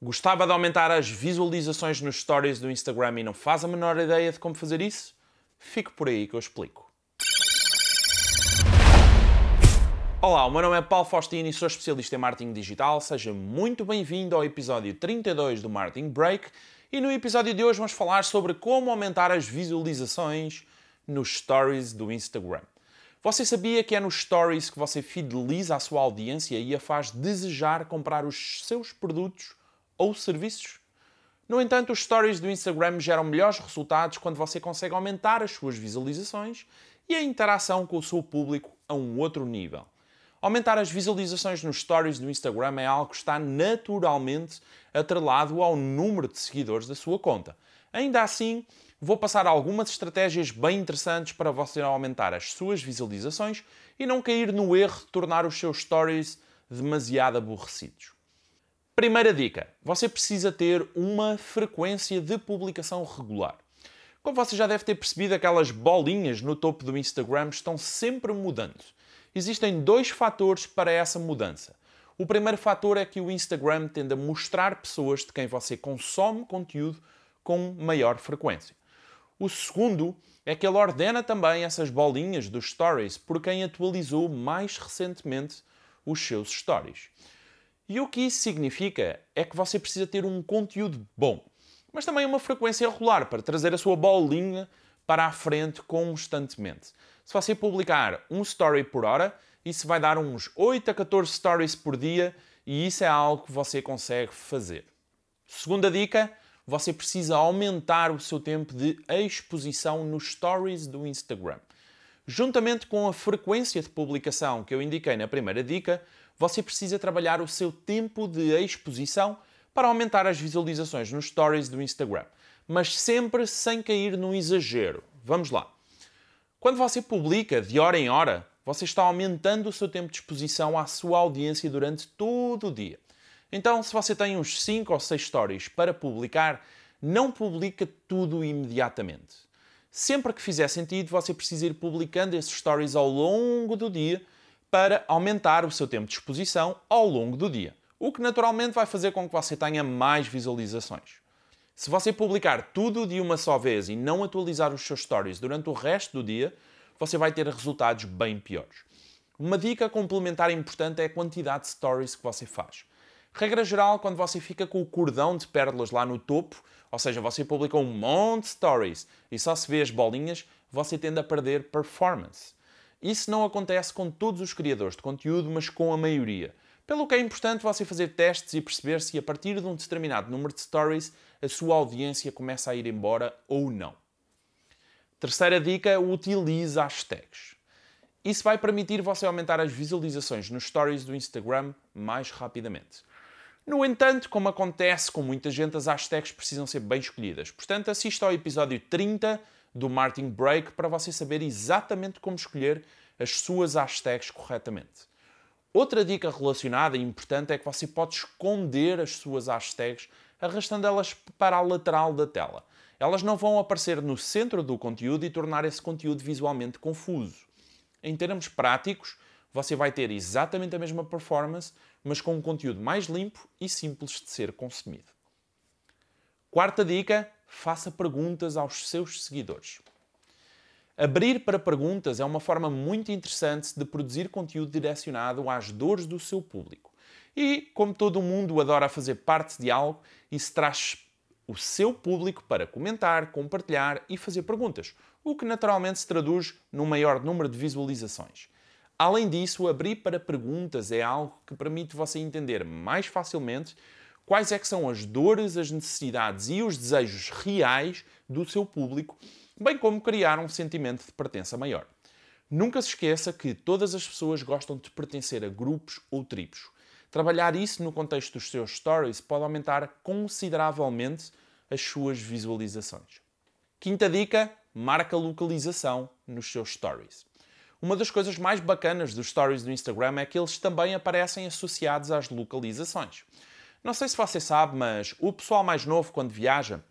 Gostava de aumentar as visualizações nos stories do Instagram e não faz a menor ideia de como fazer isso? Fique por aí que eu explico. Olá, o meu nome é Paulo Faustino e sou especialista em marketing digital. Seja muito bem-vindo ao episódio 32 do Marketing Break. E no episódio de hoje vamos falar sobre como aumentar as visualizações nos stories do Instagram. Você sabia que é nos stories que você fideliza a sua audiência e a faz desejar comprar os seus produtos ou serviços. No entanto, os stories do Instagram geram melhores resultados quando você consegue aumentar as suas visualizações e a interação com o seu público a um outro nível. Aumentar as visualizações nos stories do Instagram é algo que está naturalmente atrelado ao número de seguidores da sua conta. Ainda assim, vou passar algumas estratégias bem interessantes para você aumentar as suas visualizações e não cair no erro de tornar os seus stories demasiado aborrecidos. Primeira dica: você precisa ter uma frequência de publicação regular. Como você já deve ter percebido, aquelas bolinhas no topo do Instagram estão sempre mudando. Existem dois fatores para essa mudança. O primeiro fator é que o Instagram tende a mostrar pessoas de quem você consome conteúdo com maior frequência. O segundo é que ele ordena também essas bolinhas dos stories por quem atualizou mais recentemente os seus stories. E o que isso significa é que você precisa ter um conteúdo bom, mas também uma frequência regular para trazer a sua bolinha para a frente constantemente. Se você publicar um story por hora, isso vai dar uns 8 a 14 stories por dia e isso é algo que você consegue fazer. Segunda dica, você precisa aumentar o seu tempo de exposição nos stories do Instagram. Juntamente com a frequência de publicação que eu indiquei na primeira dica, você precisa trabalhar o seu tempo de exposição para aumentar as visualizações nos stories do Instagram, mas sempre sem cair no exagero. Vamos lá. Quando você publica de hora em hora, você está aumentando o seu tempo de exposição à sua audiência durante todo o dia. Então, se você tem uns 5 ou 6 stories para publicar, não publica tudo imediatamente. Sempre que fizer sentido, você precisa ir publicando esses stories ao longo do dia para aumentar o seu tempo de exposição ao longo do dia, o que naturalmente vai fazer com que você tenha mais visualizações. Se você publicar tudo de uma só vez e não atualizar os seus stories durante o resto do dia, você vai ter resultados bem piores. Uma dica complementar importante é a quantidade de stories que você faz. Regra geral, quando você fica com o cordão de pérolas lá no topo, ou seja, você publica um monte de stories e só se vê as bolinhas, você tende a perder performance. Isso não acontece com todos os criadores de conteúdo, mas com a maioria. Pelo que é importante você fazer testes e perceber se a partir de um determinado número de stories a sua audiência começa a ir embora ou não. Terceira dica, utilize hashtags. Isso vai permitir você aumentar as visualizações nos stories do Instagram mais rapidamente. No entanto, como acontece com muita gente, as hashtags precisam ser bem escolhidas. Portanto, assista ao episódio 30 do Martin Break para você saber exatamente como escolher as suas hashtags corretamente. Outra dica relacionada e importante é que você pode esconder as suas hashtags arrastando elas para a lateral da tela. Elas não vão aparecer no centro do conteúdo e tornar esse conteúdo visualmente confuso. Em termos práticos, você vai ter exatamente a mesma performance, mas com um conteúdo mais limpo e simples de ser consumido. Quarta dica: faça perguntas aos seus seguidores. Abrir para perguntas é uma forma muito interessante de produzir conteúdo direcionado às dores do seu público. E, como todo mundo adora fazer parte de algo, isso traz o seu público para comentar, compartilhar e fazer perguntas, o que naturalmente se traduz num maior número de visualizações. Além disso, abrir para perguntas é algo que permite você entender mais facilmente quais é que são as dores, as necessidades e os desejos reais do seu público, bem como criar um sentimento de pertença maior. Nunca se esqueça que todas as pessoas gostam de pertencer a grupos ou tribos. Trabalhar isso no contexto dos seus stories pode aumentar consideravelmente as suas visualizações. Quinta dica: marca localização nos seus stories. Uma das coisas mais bacanas dos stories do Instagram é que eles também aparecem associados às localizações. Não sei se você sabe, mas o pessoal mais novo, quando viaja,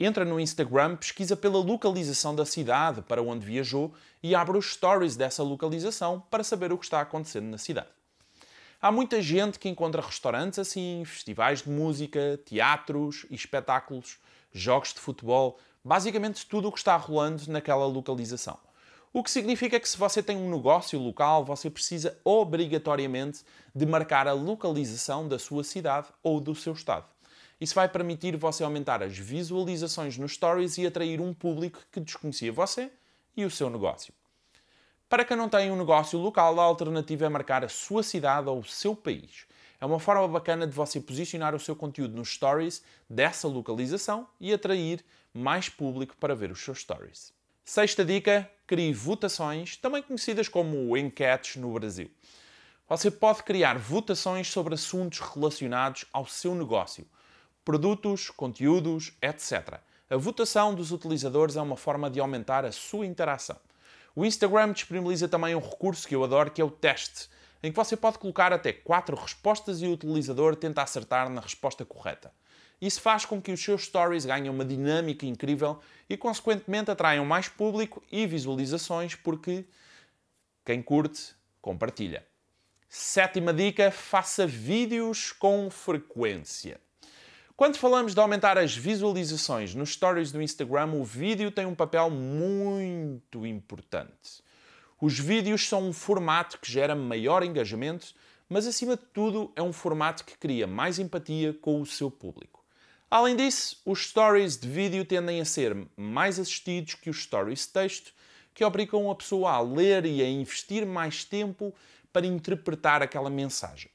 entra no Instagram, pesquisa pela localização da cidade para onde viajou e abre os stories dessa localização para saber o que está acontecendo na cidade. Há muita gente que encontra restaurantes assim, festivais de música, teatros espetáculos, jogos de futebol, basicamente tudo o que está rolando naquela localização. O que significa que se você tem um negócio local, você precisa obrigatoriamente de marcar a localização da sua cidade ou do seu estado. Isso vai permitir você aumentar as visualizações nos stories e atrair um público que desconhecia você e o seu negócio. Para quem não tem um negócio local, a alternativa é marcar a sua cidade ou o seu país. É uma forma bacana de você posicionar o seu conteúdo nos stories dessa localização e atrair mais público para ver os seus stories. Sexta dica: crie votações, também conhecidas como enquetes no Brasil. Você pode criar votações sobre assuntos relacionados ao seu negócio, produtos, conteúdos, etc. A votação dos utilizadores é uma forma de aumentar a sua interação. O Instagram disponibiliza também um recurso que eu adoro, que é o teste, em que você pode colocar até quatro respostas e o utilizador tenta acertar na resposta correta. Isso faz com que os seus stories ganhem uma dinâmica incrível e, consequentemente, atraiam mais público e visualizações, porque quem curte, compartilha. Sétima dica: faça vídeos com frequência. Quando falamos de aumentar as visualizações nos stories do Instagram, o vídeo tem um papel muito importante. Os vídeos são um formato que gera maior engajamento, mas acima de tudo é um formato que cria mais empatia com o seu público. Além disso, os stories de vídeo tendem a ser mais assistidos que os stories de texto, que obrigam a pessoa a ler e a investir mais tempo para interpretar aquela mensagem.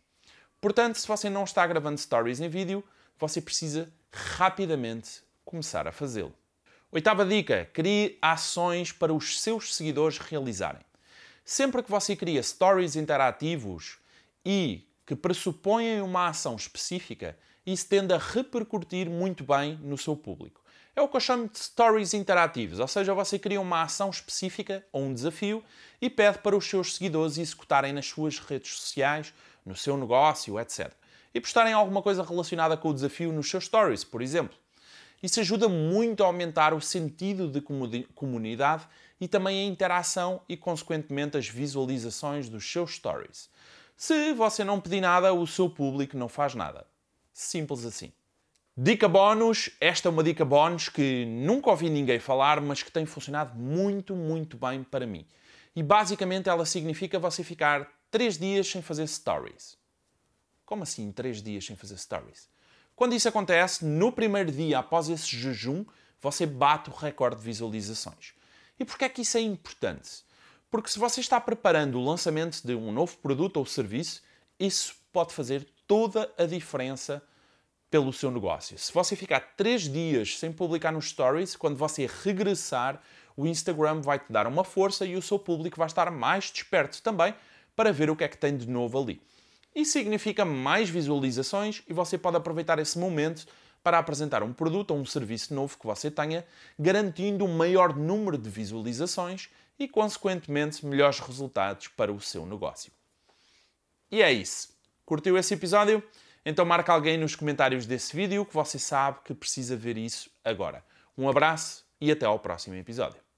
Portanto, se você não está gravando stories em vídeo, você precisa rapidamente começar a fazê-lo. Oitava dica: crie ações para os seus seguidores realizarem. Sempre que você cria stories interativos e que pressupõem uma ação específica, isso tende a repercutir muito bem no seu público. É o que eu chamo de stories interativos, ou seja, você cria uma ação específica ou um desafio e pede para os seus seguidores executarem nas suas redes sociais, no seu negócio, etc e postarem alguma coisa relacionada com o desafio nos seus stories, por exemplo. Isso ajuda muito a aumentar o sentido de comunidade e também a interação e, consequentemente, as visualizações dos seus stories. Se você não pedir nada, o seu público não faz nada. Simples assim. Dica bónus: esta é uma dica bónus que nunca ouvi ninguém falar, mas que tem funcionado muito, muito bem para mim. E basicamente ela significa você ficar 3 dias sem fazer stories. Como assim, três dias sem fazer stories? Quando isso acontece, no primeiro dia após esse jejum, você bate o recorde de visualizações. E porquê é que isso é importante? Porque se você está preparando o lançamento de um novo produto ou serviço, isso pode fazer toda a diferença pelo seu negócio. Se você ficar três dias sem publicar nos stories, quando você regressar, o Instagram vai te dar uma força e o seu público vai estar mais desperto também para ver o que é que tem de novo ali. Isso significa mais visualizações e você pode aproveitar esse momento para apresentar um produto ou um serviço novo que você tenha, garantindo um maior número de visualizações e, consequentemente, melhores resultados para o seu negócio. E é isso. Curtiu esse episódio? Então marca alguém nos comentários desse vídeo que você sabe que precisa ver isso agora. Um abraço e até ao próximo episódio.